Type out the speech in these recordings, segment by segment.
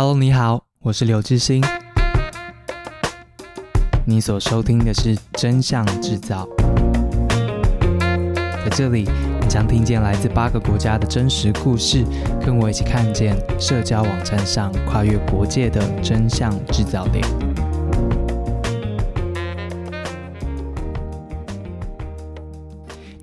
Hello，你好，我是刘志兴。你所收听的是《真相制造》。在这里，你将听见来自八个国家的真实故事，跟我一起看见社交网站上跨越国界的真相制造点。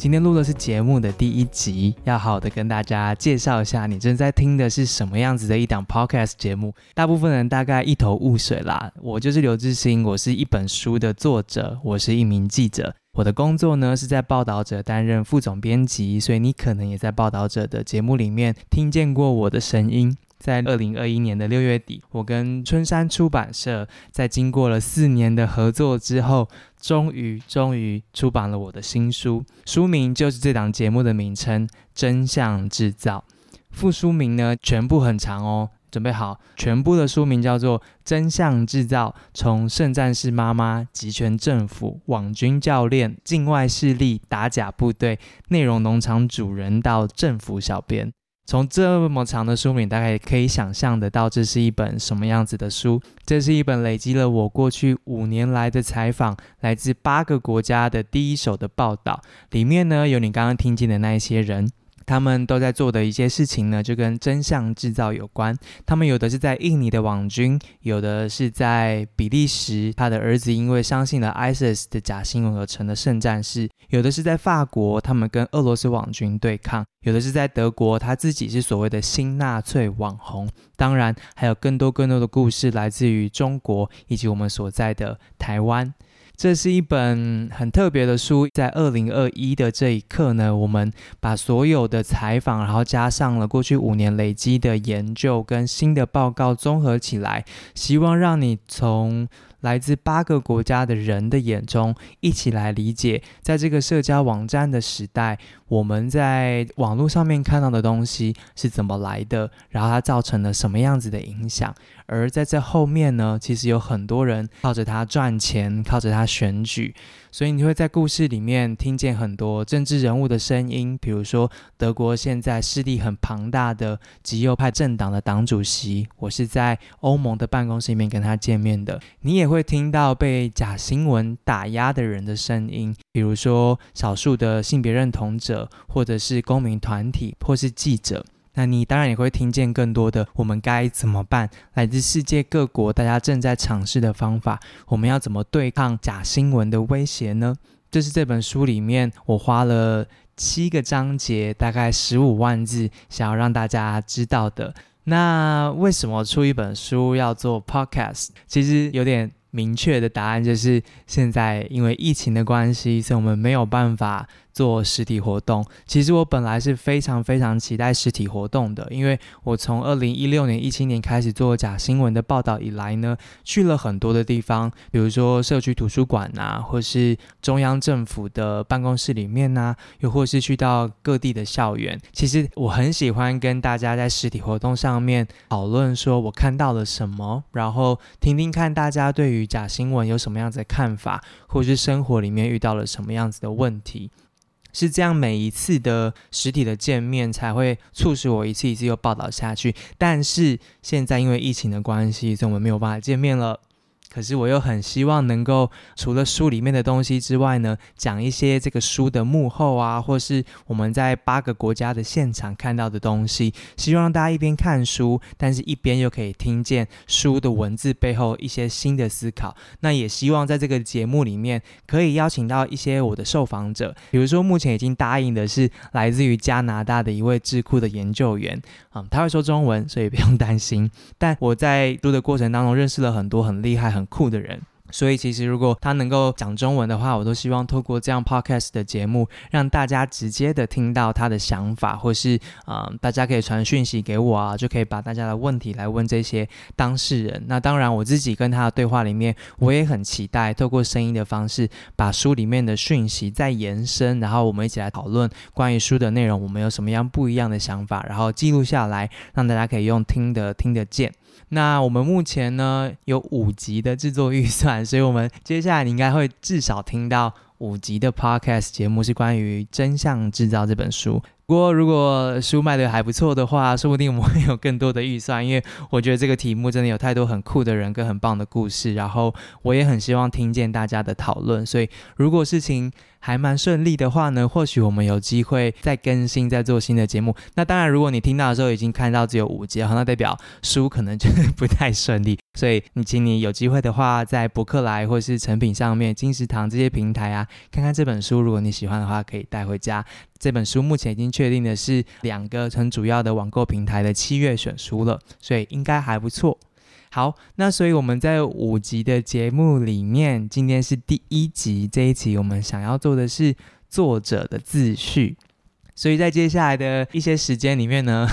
今天录的是节目的第一集，要好好的跟大家介绍一下，你正在听的是什么样子的一档 podcast 节目。大部分人大概一头雾水啦。我就是刘致昕，我是一本书的作者，我是一名记者。我的工作呢是在报道者担任副总编辑，所以你可能也在报道者的节目里面听见过我的声音。在二零二一年的六月底，我跟春山出版社在经过了四年的合作之后，终于终于出版了我的新书，书名就是这档节目的名称《真相制造》。副书名呢，全部很长哦，准备好，全部的书名叫做《真相制造：从圣战士妈妈、集权政府、网军教练、境外势力、打假部队、内容农场主人到政府小编》。从这么长的书名，大概也可以想象得到，这是一本什么样子的书。这是一本累积了我过去五年来的采访，来自八个国家的第一手的报道。里面呢，有你刚刚听见的那一些人。他们都在做的一些事情呢，就跟真相制造有关。他们有的是在印尼的网军，有的是在比利时，他的儿子因为相信了 ISIS 的假新闻而成的圣战士；有的是在法国，他们跟俄罗斯网军对抗；有的是在德国，他自己是所谓的新纳粹网红。当然，还有更多更多的故事来自于中国以及我们所在的台湾。这是一本很特别的书，在二零二一的这一刻呢，我们把所有的采访，然后加上了过去五年累积的研究跟新的报告综合起来，希望让你从来自八个国家的人的眼中，一起来理解，在这个社交网站的时代，我们在网络上面看到的东西是怎么来的，然后它造成了什么样子的影响。而在这后面呢，其实有很多人靠着它赚钱，靠着它选举。所以你会在故事里面听见很多政治人物的声音，比如说德国现在势力很庞大的极右派政党的党主席，我是在欧盟的办公室里面跟他见面的。你也会会听到被假新闻打压的人的声音，比如说少数的性别认同者，或者是公民团体，或是记者。那你当然也会听见更多的我们该怎么办？来自世界各国，大家正在尝试的方法，我们要怎么对抗假新闻的威胁呢？这是这本书里面我花了七个章节，大概十五万字，想要让大家知道的。那为什么出一本书要做 podcast？其实有点明确的答案，就是现在因为疫情的关系，所以我们没有办法。做实体活动，其实我本来是非常非常期待实体活动的，因为我从二零一六年、一七年开始做假新闻的报道以来呢，去了很多的地方，比如说社区图书馆啊，或是中央政府的办公室里面啊，又或是去到各地的校园。其实我很喜欢跟大家在实体活动上面讨论，说我看到了什么，然后听听看大家对于假新闻有什么样子的看法，或是生活里面遇到了什么样子的问题。是这样，每一次的实体的见面才会促使我一次一次又报道下去。但是现在因为疫情的关系，所以我们没有办法见面了。可是我又很希望能够除了书里面的东西之外呢，讲一些这个书的幕后啊，或是我们在八个国家的现场看到的东西。希望大家一边看书，但是一边又可以听见书的文字背后一些新的思考。那也希望在这个节目里面可以邀请到一些我的受访者，比如说目前已经答应的是来自于加拿大的一位智库的研究员，嗯，他会说中文，所以不用担心。但我在读的过程当中认识了很多很厉害很酷的人。所以，其实如果他能够讲中文的话，我都希望透过这样 podcast 的节目，让大家直接的听到他的想法，或是啊、大家可以传讯息给我啊，就可以把大家的问题来问这些当事人。那当然，我自己跟他的对话里面，我也很期待透过声音的方式，把书里面的讯息再延伸，然后我们一起来讨论关于书的内容，我们有什么样不一样的想法，然后记录下来，让大家可以用听的听得见。那我们目前呢，有五集的制作预算，所以我们接下来你应该会至少听到五集的 podcast 节目，是关于《真相制造》这本书。不过，如果书卖得还不错的话，说不定我们会有更多的预算，因为我觉得这个题目真的有太多很酷的人跟很棒的故事，然后我也很希望听见大家的讨论。所以，如果事情还蛮顺利的话呢，或许我们有机会再更新、再做新的节目。那当然，如果你听到的时候已经看到只有五集，好，那代表书可能就不太顺利。所以，你请你有机会的话，在博客来或是诚品上面、金石堂这些平台啊，看看这本书。如果你喜欢的话，可以带回家。这本书目前已经确定的是两个很主要的网购平台的七月选书了，所以应该还不错。好，那所以我们在五集的节目里面，今天是第一集。这一集我们想要做的是作者的自序，所以在接下来的一些时间里面呢，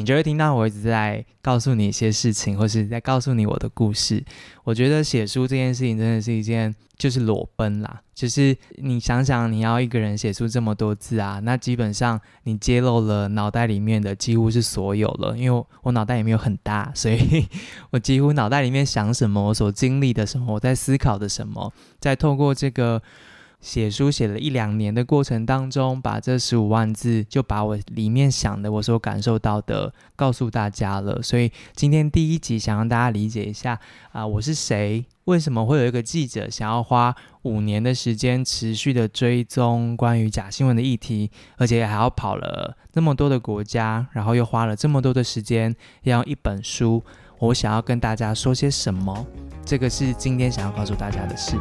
你就会听到我一直在告诉你一些事情，或是在告诉你我的故事。我觉得写书这件事情真的是一件就是裸奔啦，就是你想想，你要一个人写出这么多字啊，那基本上你揭露了脑袋里面的几乎是所有了，因为我脑袋也没有很大，所以 我几乎脑袋里面想什么，我所经历的什么，我在思考的什么，在透过这个。写书写了一两年的过程当中，把这十五万字就把我里面想的、我所感受到的告诉大家了。所以今天第一集想让大家理解一下啊、我是谁？为什么会有一个记者想要花五年的时间持续的追踪关于假新闻的议题，而且还要跑了那么多的国家，然后又花了这么多的时间要用一本书？我想要跟大家说些什么？这个是今天想要告诉大家的事。